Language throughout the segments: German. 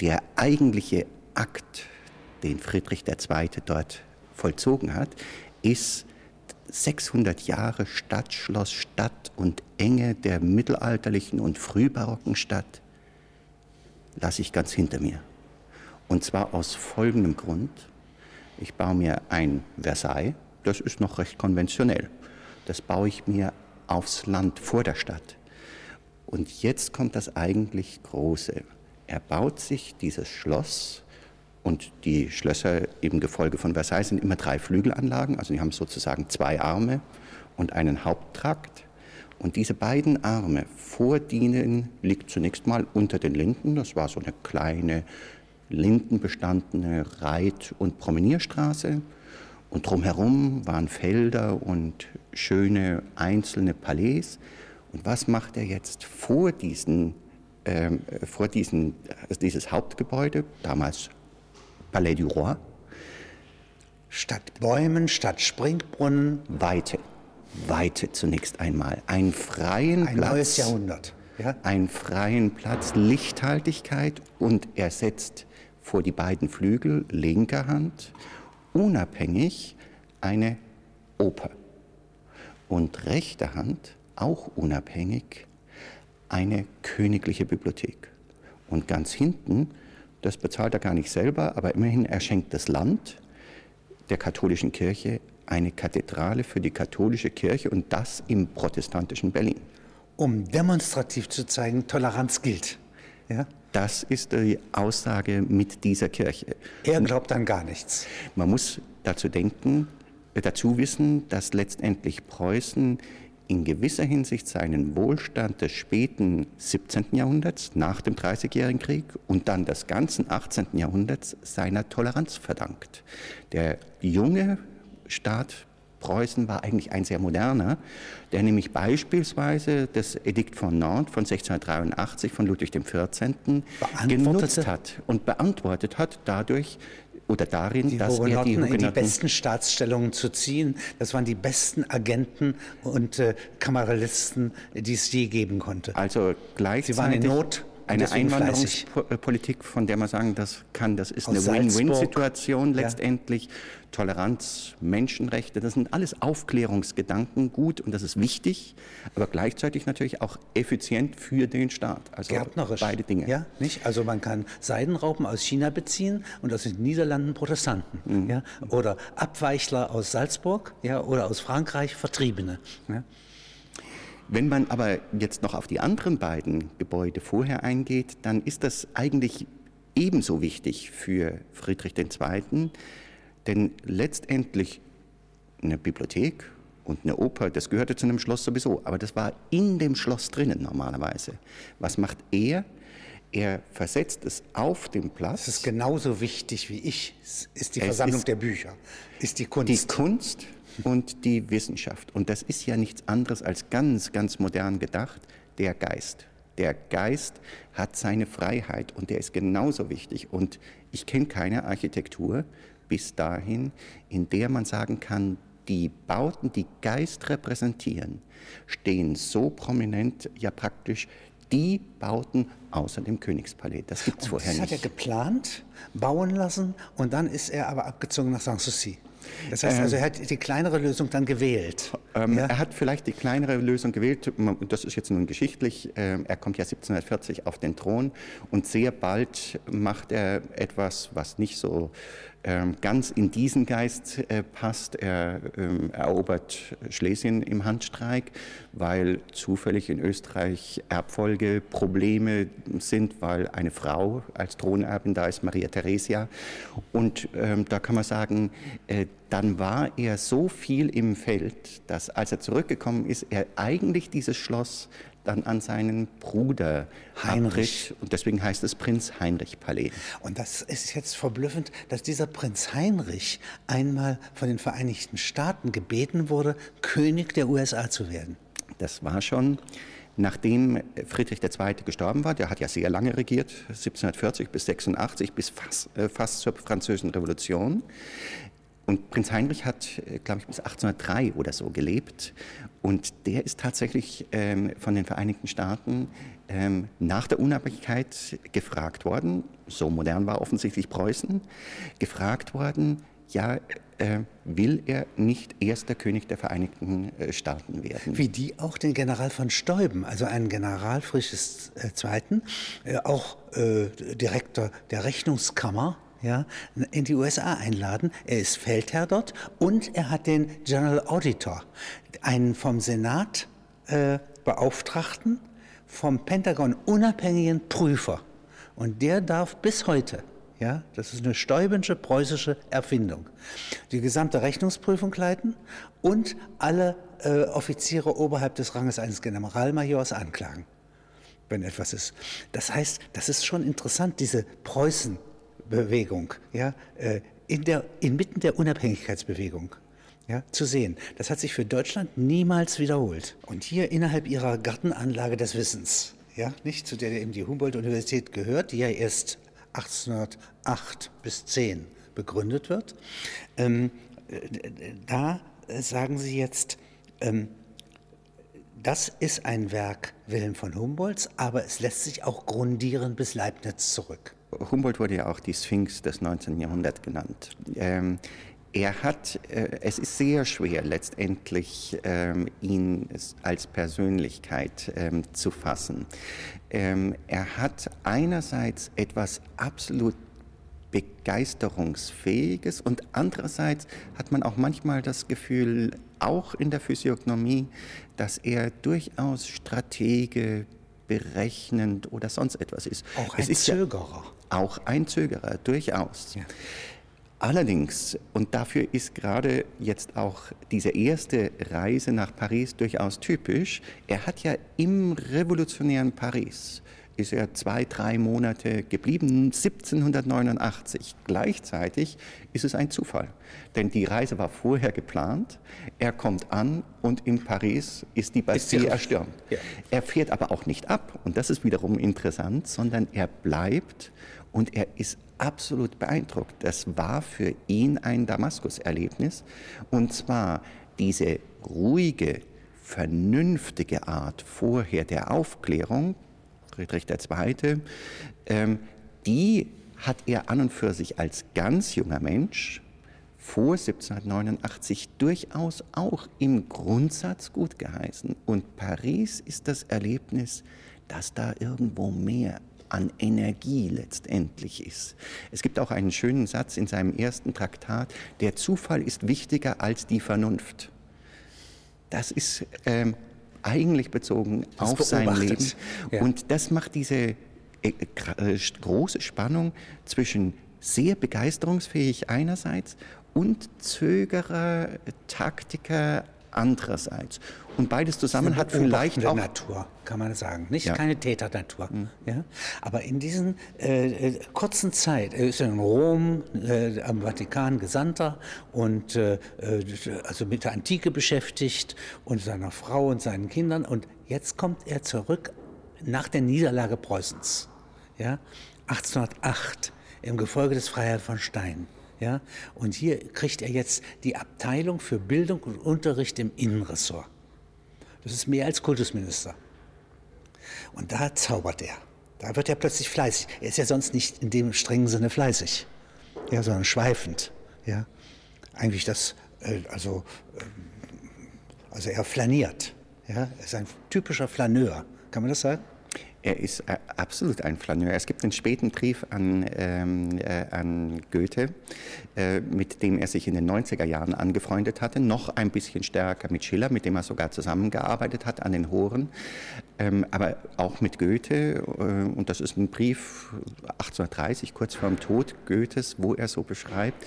der eigentliche Akt, den Friedrich II. dort vollzogen hat, ist 600 Jahre Stadtschloss, Stadt und Enge der mittelalterlichen und frühbarocken Stadt lasse ich ganz hinter mir. Und zwar aus folgendem Grund. Ich baue mir ein Versailles, das ist noch recht konventionell. Das baue ich mir aufs Land vor der Stadt. Und jetzt kommt das eigentlich Große. Er baut sich dieses Schloss und die Schlösser im Gefolge von Versailles sind immer drei Flügelanlagen, also die haben sozusagen zwei Arme und einen Haupttrakt. Und diese beiden Arme vor denen liegt zunächst mal unter den Linden. Das war so eine kleine lindenbestandene Reit- und Promenierstraße. Und drumherum waren Felder und schöne einzelne Palais. Und was macht er jetzt vor diesen, äh, vor diesen, also dieses Hauptgebäude, damals Palais du Roi? Statt Bäumen, statt Springbrunnen. Weite. Weite zunächst einmal. Einen freien Ein Platz. neues Jahrhundert. Ja? Einen freien Platz, Lichthaltigkeit und er setzt vor die beiden Flügel linker Hand unabhängig eine Oper und rechter Hand auch unabhängig eine königliche Bibliothek. Und ganz hinten, das bezahlt er gar nicht selber, aber immerhin er schenkt das Land der katholischen Kirche eine Kathedrale für die katholische Kirche und das im protestantischen Berlin. Um demonstrativ zu zeigen, Toleranz gilt. Ja? Das ist die Aussage mit dieser Kirche. Er glaubt an gar nichts. Man muss dazu denken, äh, dazu wissen, dass letztendlich Preußen in gewisser Hinsicht seinen Wohlstand des späten 17. Jahrhunderts nach dem Dreißigjährigen Krieg und dann des ganzen 18. Jahrhunderts seiner Toleranz verdankt. Der junge Staat Preußen war eigentlich ein sehr moderner, der nämlich beispielsweise das Edikt von Nantes von 1683 von Ludwig XIV. genutzt hat und beantwortet hat dadurch oder darin, die dass er die, in die besten Staatsstellungen zu ziehen. Das waren die besten Agenten und äh, Kameralisten, die es je geben konnte. Also gleichzeitig Sie waren in Not. Eine Einwanderungspolitik, von der man sagen das kann, das ist Aus eine Win-Win-Situation letztendlich. Ja. Toleranz, Menschenrechte, das sind alles Aufklärungsgedanken, gut und das ist wichtig, aber gleichzeitig natürlich auch effizient für den Staat. Also Gärtnerisch. beide Dinge. Ja, nicht? Also man kann Seidenraupen aus China beziehen und aus den Niederlanden Protestanten. Mhm. Ja? Oder Abweichler aus Salzburg ja? oder aus Frankreich Vertriebene. Ja? Wenn man aber jetzt noch auf die anderen beiden Gebäude vorher eingeht, dann ist das eigentlich ebenso wichtig für Friedrich II., denn letztendlich eine Bibliothek und eine Oper, das gehörte zu einem Schloss sowieso, aber das war in dem Schloss drinnen normalerweise. Was macht er? Er versetzt es auf den Platz. Das ist genauso wichtig wie ich, ist die Versammlung ist der Bücher, ist die Kunst. Die Kunst und die Wissenschaft. Und das ist ja nichts anderes als ganz, ganz modern gedacht, der Geist. Der Geist hat seine Freiheit und der ist genauso wichtig. Und ich kenne keine Architektur bis dahin, in der man sagen kann, die Bauten, die Geist repräsentieren, stehen so prominent, ja praktisch die Bauten außer dem Königspalais. Das gibt es vorher nicht. Das hat er geplant, bauen lassen und dann ist er aber abgezogen nach Sanssouci. Das heißt also, er hat die kleinere Lösung dann gewählt. Ähm, ja? Er hat vielleicht die kleinere Lösung gewählt. Das ist jetzt nun geschichtlich. Ähm, er kommt ja 1740 auf den Thron und sehr bald macht er etwas, was nicht so ähm, ganz in diesen Geist äh, passt. Er ähm, erobert Schlesien im Handstreik, weil zufällig in Österreich Erbfolgeprobleme sind, weil eine Frau als Thronerbin da ist, Maria Theresia. Und ähm, da kann man sagen, äh, dann war er so viel im Feld, dass als er zurückgekommen ist, er eigentlich dieses Schloss dann an seinen Bruder Heinrich. Und deswegen heißt es Prinz Heinrich Palais. Und das ist jetzt verblüffend, dass dieser Prinz Heinrich einmal von den Vereinigten Staaten gebeten wurde, König der USA zu werden. Das war schon nachdem Friedrich II. gestorben war, der hat ja sehr lange regiert, 1740 bis 86, bis fast, äh, fast zur Französischen Revolution. Und Prinz Heinrich hat, äh, glaube ich, bis 1803 oder so gelebt. Und der ist tatsächlich ähm, von den Vereinigten Staaten ähm, nach der Unabhängigkeit gefragt worden, so modern war offensichtlich Preußen, gefragt worden, ja, äh, will er nicht erster König der Vereinigten äh, Staaten werden. Wie die auch den General von Steuben, also einen General Friedrichs II., äh, auch äh, Direktor der Rechnungskammer, ja, in die USA einladen. Er ist Feldherr dort und er hat den General Auditor, einen vom Senat äh, Beauftragten, vom Pentagon unabhängigen Prüfer. Und der darf bis heute ja, das ist eine stäubensche preußische Erfindung. Die gesamte Rechnungsprüfung leiten und alle äh, Offiziere oberhalb des Ranges eines Generalmajors anklagen, wenn etwas ist. Das heißt, das ist schon interessant, diese Preußenbewegung, ja, äh, in der, inmitten der Unabhängigkeitsbewegung. Ja, zu sehen. Das hat sich für Deutschland niemals wiederholt. Und hier innerhalb ihrer Gartenanlage des Wissens, ja, nicht zu der eben die Humboldt-Universität gehört, die ja erst 1808 bis 10 begründet wird. Ähm, da sagen Sie jetzt, ähm, das ist ein Werk Wilhelm von Humboldts, aber es lässt sich auch grundieren bis Leibniz zurück. Humboldt wurde ja auch die Sphinx des 19. Jahrhunderts genannt. Ähm, er hat, äh, es ist sehr schwer letztendlich ähm, ihn als Persönlichkeit ähm, zu fassen. Ähm, er hat einerseits etwas absolut begeisterungsfähiges und andererseits hat man auch manchmal das Gefühl, auch in der Physiognomie, dass er durchaus Stratege, berechnend oder sonst etwas ist. Auch ein Zögerer. Ja auch ein Zögerer, durchaus. Ja. Allerdings, und dafür ist gerade jetzt auch diese erste Reise nach Paris durchaus typisch, er hat ja im revolutionären Paris ist er zwei, drei Monate geblieben, 1789. Gleichzeitig ist es ein Zufall, denn die Reise war vorher geplant. Er kommt an und in Paris ist die Bastille erstürmt. Ja. Er fährt aber auch nicht ab und das ist wiederum interessant, sondern er bleibt und er ist absolut beeindruckt. Das war für ihn ein Damaskus-Erlebnis. Und zwar diese ruhige, vernünftige Art vorher der Aufklärung, Friedrich II., ähm, die hat er an und für sich als ganz junger Mensch vor 1789 durchaus auch im Grundsatz gut geheißen. Und Paris ist das Erlebnis, dass da irgendwo mehr an Energie letztendlich ist. Es gibt auch einen schönen Satz in seinem ersten Traktat, der Zufall ist wichtiger als die Vernunft. Das ist ähm, eigentlich bezogen das auf sein Leben. Ja. Und das macht diese äh, äh, große Spannung zwischen sehr begeisterungsfähig einerseits und Zögerer, Taktiker andererseits. Und beides zusammen hat vielleicht auch Natur, kann man sagen, nicht ja. keine Täternatur. Mhm. Ja? Aber in diesen äh, äh, kurzen Zeit, er ist in Rom äh, am Vatikan Gesandter und äh, äh, also mit der Antike beschäftigt und seiner Frau und seinen Kindern. Und jetzt kommt er zurück nach der Niederlage Preußens, ja? 1808 im Gefolge des Freiherrn von Stein. Ja? Und hier kriegt er jetzt die Abteilung für Bildung und Unterricht im Innenressort. Das ist mehr als Kultusminister. Und da zaubert er. Da wird er plötzlich fleißig. Er ist ja sonst nicht in dem strengen Sinne fleißig, ja, sondern schweifend. Ja? Eigentlich das, äh, also, äh, also er flaniert. Ja? Er ist ein typischer Flaneur. Kann man das sagen? Er ist äh, absolut ein Flaneur. Es gibt einen späten Brief an, ähm, äh, an Goethe, äh, mit dem er sich in den 90er Jahren angefreundet hatte, noch ein bisschen stärker mit Schiller, mit dem er sogar zusammengearbeitet hat an den Horen, ähm, aber auch mit Goethe. Äh, und das ist ein Brief 1830, kurz vor dem Tod Goethes, wo er so beschreibt,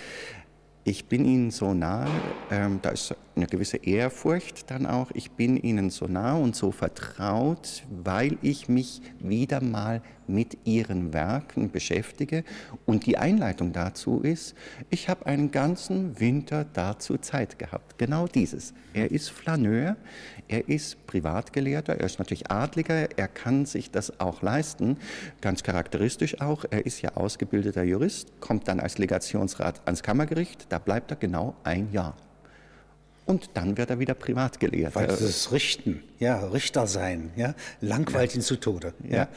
ich bin Ihnen so nah, ähm, da ist eine gewisse Ehrfurcht dann auch, ich bin Ihnen so nah und so vertraut, weil ich mich wieder mal mit ihren Werken beschäftige. Und die Einleitung dazu ist, ich habe einen ganzen Winter dazu Zeit gehabt. Genau dieses. Er ist Flaneur, er ist Privatgelehrter, er ist natürlich Adliger, er kann sich das auch leisten. Ganz charakteristisch auch, er ist ja ausgebildeter Jurist, kommt dann als Legationsrat ans Kammergericht, da bleibt er genau ein Jahr. Und dann wird er wieder privat gelehrt. Weil das Richten, ja, Richter sein, ja, langweilt ja. ihn zu Tode. Ja. ja.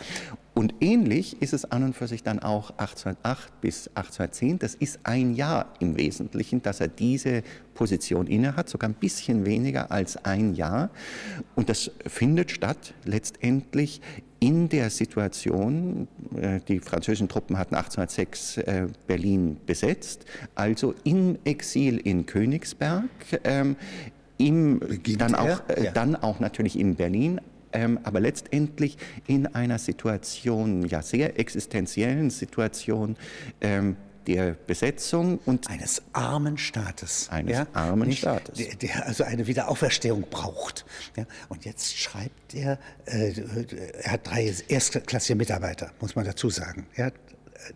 Und ähnlich ist es an und für sich dann auch 1808 bis 1810. Das ist ein Jahr im Wesentlichen, dass er diese Position innehat, sogar ein bisschen weniger als ein Jahr. Und das findet statt letztendlich in der Situation, äh, die französischen Truppen hatten 1806 äh, Berlin besetzt, also im Exil in Königsberg, ähm, im, dann, auch, äh, ja. dann auch natürlich in Berlin, ähm, aber letztendlich in einer Situation, ja sehr existenziellen Situation, ähm, der Besetzung und eines armen Staates. Eines ja? armen Nicht, Staates. Der, der, also eine Wiederauferstehung braucht. Ja? Und jetzt schreibt er, äh, er hat drei erstklassige Mitarbeiter, muss man dazu sagen. Ja?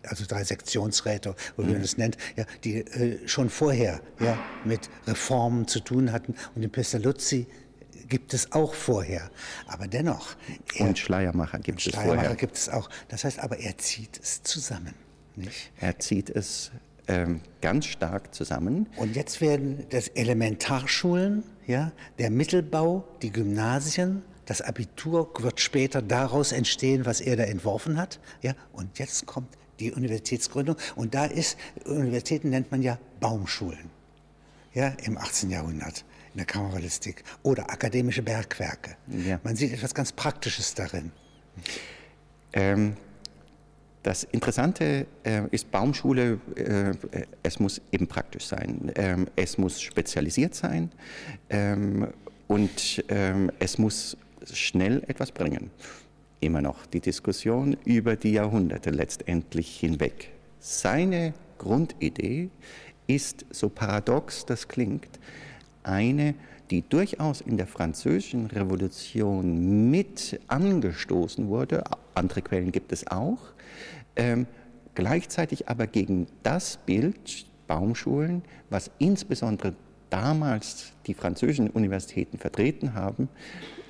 also drei Sektionsräte, wie man es nennt, ja, die äh, schon vorher ja, mit Reformen zu tun hatten. Und den Pestalozzi gibt es auch vorher. Aber dennoch. Er, und Schleiermacher gibt und es Schleiermacher vorher. gibt es auch. Das heißt aber, er zieht es zusammen. Nicht? Er zieht es ähm, ganz stark zusammen. Und jetzt werden das Elementarschulen, ja, der Mittelbau, die Gymnasien, das Abitur wird später daraus entstehen, was er da entworfen hat. Ja, und jetzt kommt die Universitätsgründung. Und da ist, Universitäten nennt man ja Baumschulen. Ja, im 18. Jahrhundert in der Kammerballistik oder akademische Bergwerke. Ja. Man sieht etwas ganz Praktisches darin. Ähm, das Interessante äh, ist Baumschule, äh, es muss eben praktisch sein, ähm, es muss spezialisiert sein ähm, und ähm, es muss schnell etwas bringen. Immer noch die Diskussion über die Jahrhunderte letztendlich hinweg. Seine Grundidee ist, so paradox das klingt, eine, die durchaus in der französischen Revolution mit angestoßen wurde, andere Quellen gibt es auch, ähm, gleichzeitig aber gegen das Bild Baumschulen, was insbesondere damals die französischen Universitäten vertreten haben,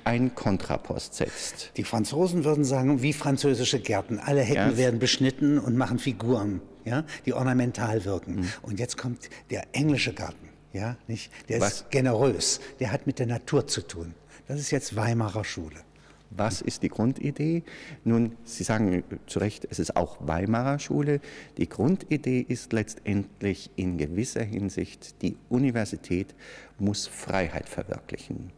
ein Kontrapost setzt. Die Franzosen würden sagen, wie französische Gärten. Alle Hecken ja. werden beschnitten und machen Figuren, ja, die ornamental wirken. Mhm. Und jetzt kommt der englische Garten. Ja, nicht? Der Was? ist generös, der hat mit der Natur zu tun. Das ist jetzt Weimarer Schule. Was ist die Grundidee? Nun, Sie sagen zu Recht, es ist auch Weimarer Schule. Die Grundidee ist letztendlich in gewisser Hinsicht, die Universität muss Freiheit verwirklichen.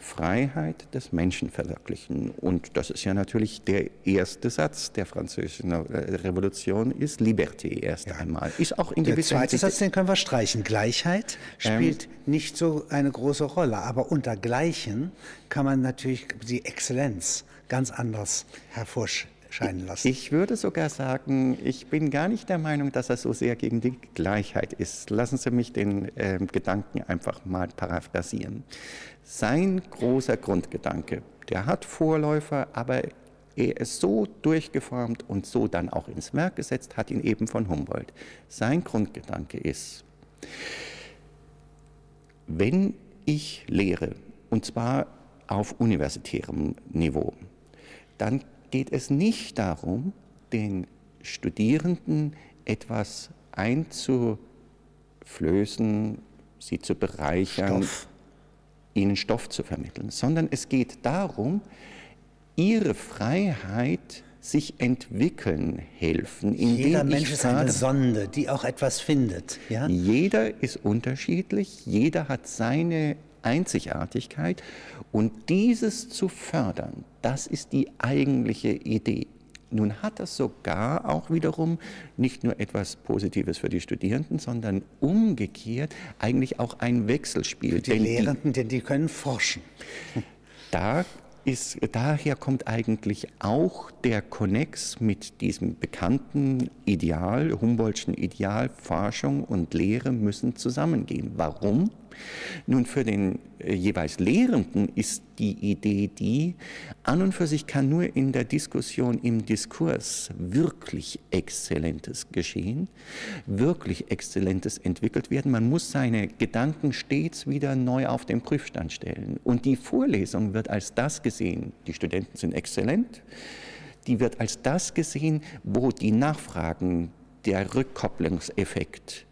Freiheit des Menschen verwirklichen. Und das ist ja natürlich der erste Satz der französischen Revolution, ist Liberté erst ja. einmal. Ist auch in der zweite Satz, den können wir streichen. Gleichheit spielt ähm, nicht so eine große Rolle, aber unter Gleichen kann man natürlich die Exzellenz ganz anders hervorstellen scheinen lassen. Ich würde sogar sagen, ich bin gar nicht der Meinung, dass er so sehr gegen die Gleichheit ist. Lassen Sie mich den äh, Gedanken einfach mal paraphrasieren. Sein großer Grundgedanke, der hat Vorläufer, aber er ist so durchgeformt und so dann auch ins Werk gesetzt, hat ihn eben von Humboldt. Sein Grundgedanke ist, wenn ich lehre, und zwar auf universitärem Niveau, dann geht es nicht darum, den Studierenden etwas einzuflößen, sie zu bereichern, Stoff. ihnen Stoff zu vermitteln, sondern es geht darum, ihre Freiheit sich entwickeln helfen. Jeder Mensch ist eine Sonde, die auch etwas findet. Ja? Jeder ist unterschiedlich, jeder hat seine Einzigartigkeit und dieses zu fördern, das ist die eigentliche Idee. Nun hat das sogar auch wiederum nicht nur etwas Positives für die Studierenden, sondern umgekehrt eigentlich auch ein Wechselspiel. Für die denn Lehrenden, die, denn die können forschen. Da ist, daher kommt eigentlich auch der Konnex mit diesem bekannten Ideal, Humboldtschen Ideal, Forschung und Lehre müssen zusammengehen. Warum? Nun, für den äh, jeweils Lehrenden ist die Idee die, an und für sich kann nur in der Diskussion, im Diskurs wirklich Exzellentes geschehen, wirklich Exzellentes entwickelt werden. Man muss seine Gedanken stets wieder neu auf den Prüfstand stellen. Und die Vorlesung wird als das gesehen, die Studenten sind exzellent, die wird als das gesehen, wo die Nachfragen, der Rückkopplungseffekt,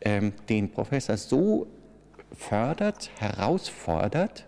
ähm, den Professor so fördert, herausfordert,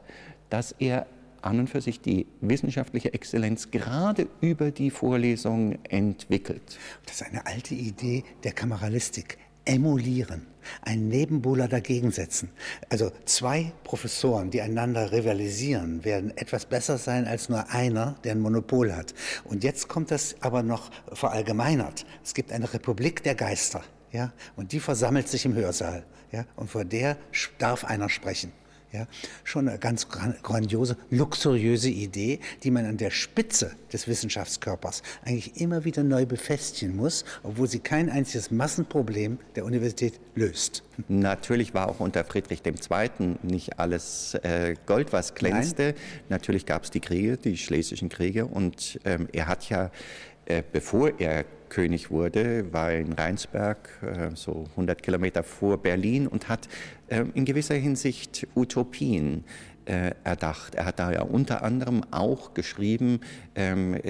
dass er an und für sich die wissenschaftliche Exzellenz gerade über die Vorlesung entwickelt. Das ist eine alte Idee der Kameralistik. Emulieren, einen Nebenbuhler dagegen setzen. Also zwei Professoren, die einander rivalisieren, werden etwas besser sein als nur einer, der ein Monopol hat. Und jetzt kommt das aber noch verallgemeinert. Es gibt eine Republik der Geister. Ja, und die versammelt sich im Hörsaal. Ja, und vor der darf einer sprechen. Ja, schon eine ganz grandiose, luxuriöse Idee, die man an der Spitze des Wissenschaftskörpers eigentlich immer wieder neu befestigen muss, obwohl sie kein einziges Massenproblem der Universität löst. Natürlich war auch unter Friedrich II. nicht alles äh, Gold, was glänzte. Nein. Natürlich gab es die Kriege, die schlesischen Kriege, und ähm, er hat ja, äh, bevor er König wurde, war in Rheinsberg, äh, so 100 Kilometer vor Berlin und hat äh, in gewisser Hinsicht Utopien äh, erdacht. Er hat da ja unter anderem auch geschrieben ähm,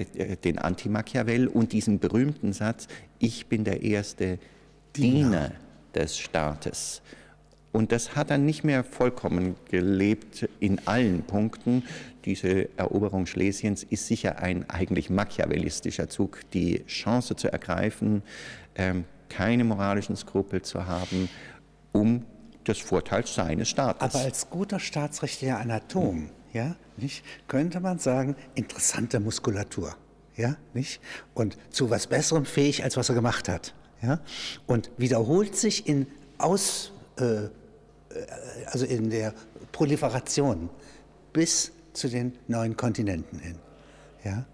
den Anti-Machiavell und diesen berühmten Satz, ich bin der erste Diener, Diener des Staates. Und das hat er nicht mehr vollkommen gelebt in allen Punkten. Diese Eroberung Schlesiens ist sicher ein eigentlich machiavellistischer Zug, die Chance zu ergreifen, ähm, keine moralischen Skrupel zu haben, um des Vorteils seines Staates. Aber als guter staatsrechtlicher Anatom, ja, nicht, könnte man sagen, interessante Muskulatur, ja, nicht? Und zu was Besserem fähig, als was er gemacht hat, ja? Und wiederholt sich in Aus äh, also in der Proliferation bis zu den neuen Kontinenten hin. Ja?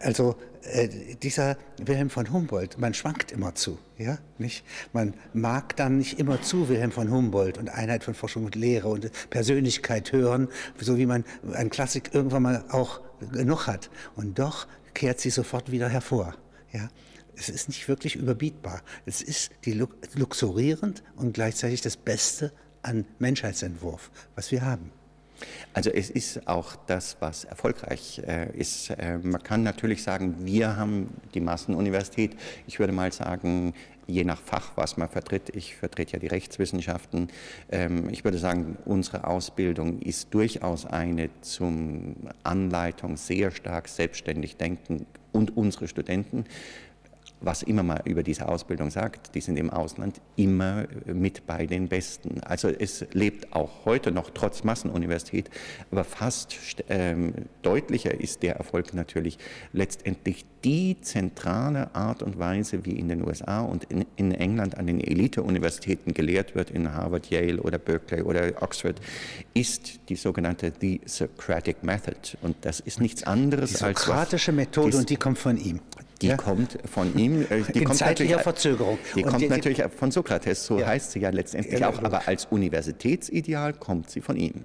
Also äh, dieser Wilhelm von Humboldt, man schwankt immer zu, ja, nicht? Man mag dann nicht immer zu Wilhelm von Humboldt und Einheit von Forschung und Lehre und Persönlichkeit hören, so wie man ein Klassik irgendwann mal auch genug hat. Und doch kehrt sie sofort wieder hervor, ja es ist nicht wirklich überbietbar. Es ist die luxurierend und gleichzeitig das Beste an Menschheitsentwurf, was wir haben. Also es ist auch das, was erfolgreich äh, ist. Äh, man kann natürlich sagen, wir haben die Massenuniversität. Ich würde mal sagen, je nach Fach, was man vertritt. Ich vertrete ja die Rechtswissenschaften. Ähm, ich würde sagen, unsere Ausbildung ist durchaus eine zum Anleitung sehr stark selbstständig denken und unsere Studenten was immer man über diese Ausbildung sagt, die sind im Ausland immer mit bei den Besten. Also es lebt auch heute noch trotz Massenuniversität, aber fast ähm, deutlicher ist der Erfolg natürlich letztendlich die zentrale Art und Weise, wie in den USA und in, in England an den Elite-Universitäten gelehrt wird, in Harvard, Yale oder Berkeley oder Oxford, ist die sogenannte The Socratic Method. Und das ist nichts anderes die als... Die sokratische Methode und die kommt von ihm. Die ja? kommt von ihm. Äh, die In kommt zeitlicher Verzögerung. Die und kommt die, natürlich von Sokrates, so ja. heißt sie ja letztendlich ja, auch, aber als Universitätsideal kommt sie von ihm.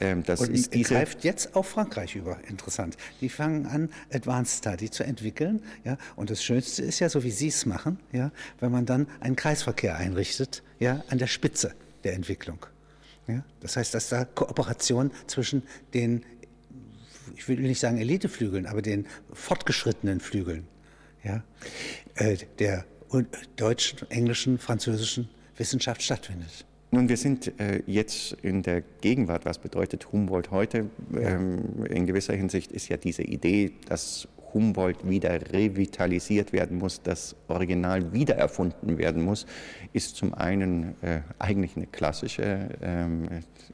Ähm, das und ist diese greift jetzt auf Frankreich über, interessant. Die fangen an, Advanced Study zu entwickeln. Ja? Und das Schönste ist ja, so wie Sie es machen, ja, wenn man dann einen Kreisverkehr einrichtet, ja, an der Spitze der Entwicklung. Ja? Das heißt, dass da Kooperation zwischen den ich will nicht sagen Eliteflügeln, aber den fortgeschrittenen Flügeln ja, äh, der deutschen, englischen, französischen Wissenschaft stattfindet. Nun, wir sind äh, jetzt in der Gegenwart. Was bedeutet Humboldt heute? Ähm, in gewisser Hinsicht ist ja diese Idee, dass Humboldt wieder revitalisiert werden muss, das Original wiedererfunden werden muss, ist zum einen äh, eigentlich eine klassische, ähm,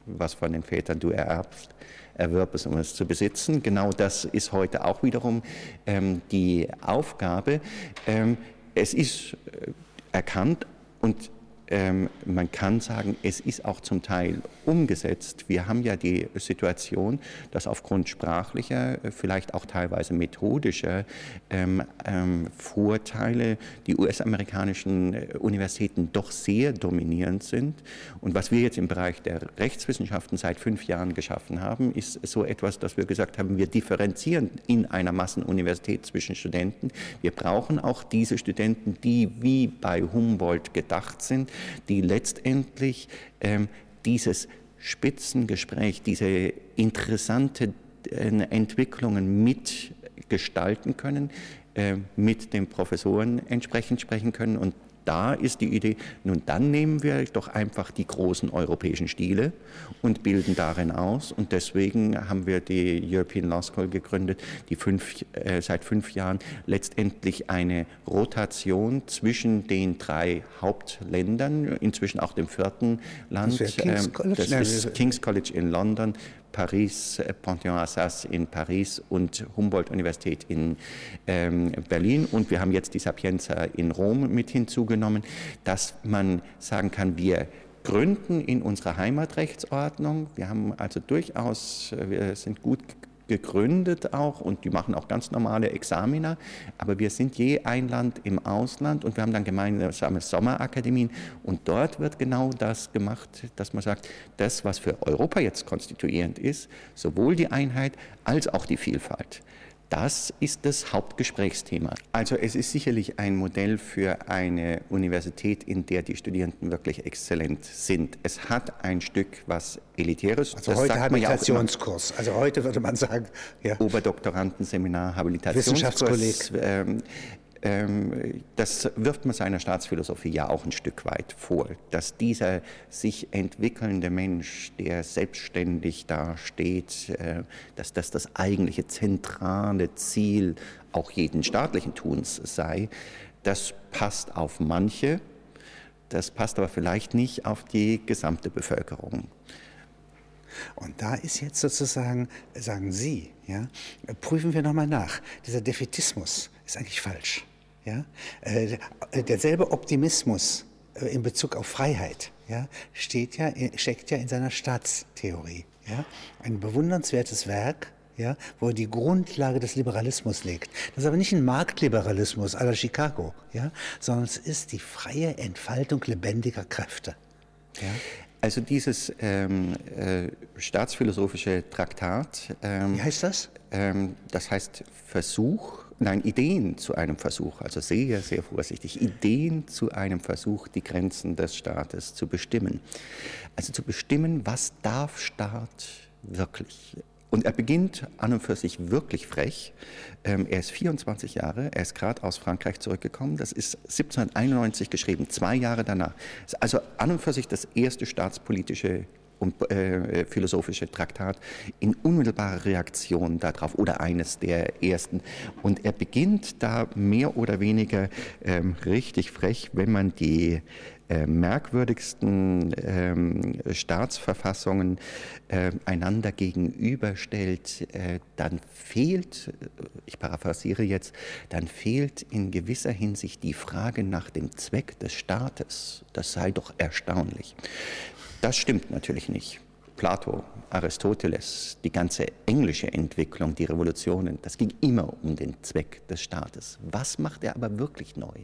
was von den Vätern du ererbst, erwirb es, um es zu besitzen. Genau das ist heute auch wiederum ähm, die Aufgabe. Ähm, es ist äh, erkannt und ähm, man kann sagen, es ist auch zum Teil umgesetzt. Wir haben ja die Situation, dass aufgrund sprachlicher, vielleicht auch teilweise methodischer ähm, ähm, Vorteile die US-amerikanischen äh, Universitäten doch sehr dominierend sind. Und was wir jetzt im Bereich der Rechtswissenschaften seit fünf Jahren geschaffen haben, ist so etwas, dass wir gesagt haben, wir differenzieren in einer Massenuniversität zwischen Studenten. Wir brauchen auch diese Studenten, die wie bei Humboldt gedacht sind, die letztendlich ähm, dieses Spitzengespräch, diese interessante äh, Entwicklungen mitgestalten können, äh, mit den Professoren entsprechend sprechen können und da ist die Idee, nun dann nehmen wir doch einfach die großen europäischen Stile und bilden darin aus. Und deswegen haben wir die European Law School gegründet, die fünf, äh, seit fünf Jahren letztendlich eine Rotation zwischen den drei Hauptländern, inzwischen auch dem vierten Land. Das, King's ähm, College, das ist King's College in London, Paris, äh, Panthéon-Assas in Paris und Humboldt-Universität in ähm, Berlin. Und wir haben jetzt die Sapienza in Rom mit hinzugenommen, dass man sagen kann, wir gründen in unserer Heimatrechtsordnung. Wir haben also durchaus, äh, wir sind gut gegründet auch und die machen auch ganz normale Examiner, aber wir sind je ein Land im Ausland und wir haben dann gemeinsame Sommerakademien und dort wird genau das gemacht, dass man sagt, das, was für Europa jetzt konstituierend ist, sowohl die Einheit als auch die Vielfalt. Das ist das Hauptgesprächsthema. Also es ist sicherlich ein Modell für eine Universität, in der die Studierenden wirklich exzellent sind. Es hat ein Stück was Elitäres. Also das heute Habilitationskurs. Ja also heute würde man sagen, ja. Oberdoktorandenseminar, Habilitationskurs. Ähm, ähm, das wirft man seiner Staatsphilosophie ja auch ein Stück weit vor, dass dieser sich entwickelnde Mensch, der selbstständig dasteht, äh, dass das das eigentliche zentrale Ziel auch jeden staatlichen Tuns sei, das passt auf manche, das passt aber vielleicht nicht auf die gesamte Bevölkerung. Und da ist jetzt sozusagen, sagen Sie, ja, prüfen wir nochmal nach, dieser Defetismus ist eigentlich falsch. Ja? Äh, derselbe Optimismus äh, in Bezug auf Freiheit ja, steht ja, steckt ja in seiner Staatstheorie. Ja? Ein bewundernswertes Werk, ja, wo er die Grundlage des Liberalismus legt. Das ist aber nicht ein Marktliberalismus à la Chicago, ja, sondern es ist die freie Entfaltung lebendiger Kräfte. Ja. Also dieses ähm, äh, staatsphilosophische Traktat. Ähm, Wie heißt das? Ähm, das heißt Versuch nein, Ideen zu einem Versuch, also sehr, sehr vorsichtig, Ideen zu einem Versuch, die Grenzen des Staates zu bestimmen. Also zu bestimmen, was darf Staat wirklich? Und er beginnt an und für sich wirklich frech. Ähm, er ist 24 Jahre, er ist gerade aus Frankreich zurückgekommen. Das ist 1791 geschrieben, zwei Jahre danach. Also an und für sich das erste staatspolitische und äh, philosophische Traktat in unmittelbarer Reaktion darauf oder eines der ersten. Und er beginnt da mehr oder weniger ähm, richtig frech, wenn man die äh, merkwürdigsten ähm, Staatsverfassungen äh, einander gegenüberstellt, äh, dann fehlt, ich paraphrasiere jetzt, dann fehlt in gewisser Hinsicht die Frage nach dem Zweck des Staates. Das sei doch erstaunlich. Das stimmt natürlich nicht. Plato, Aristoteles, die ganze englische Entwicklung, die Revolutionen, das ging immer um den Zweck des Staates. Was macht er aber wirklich neu?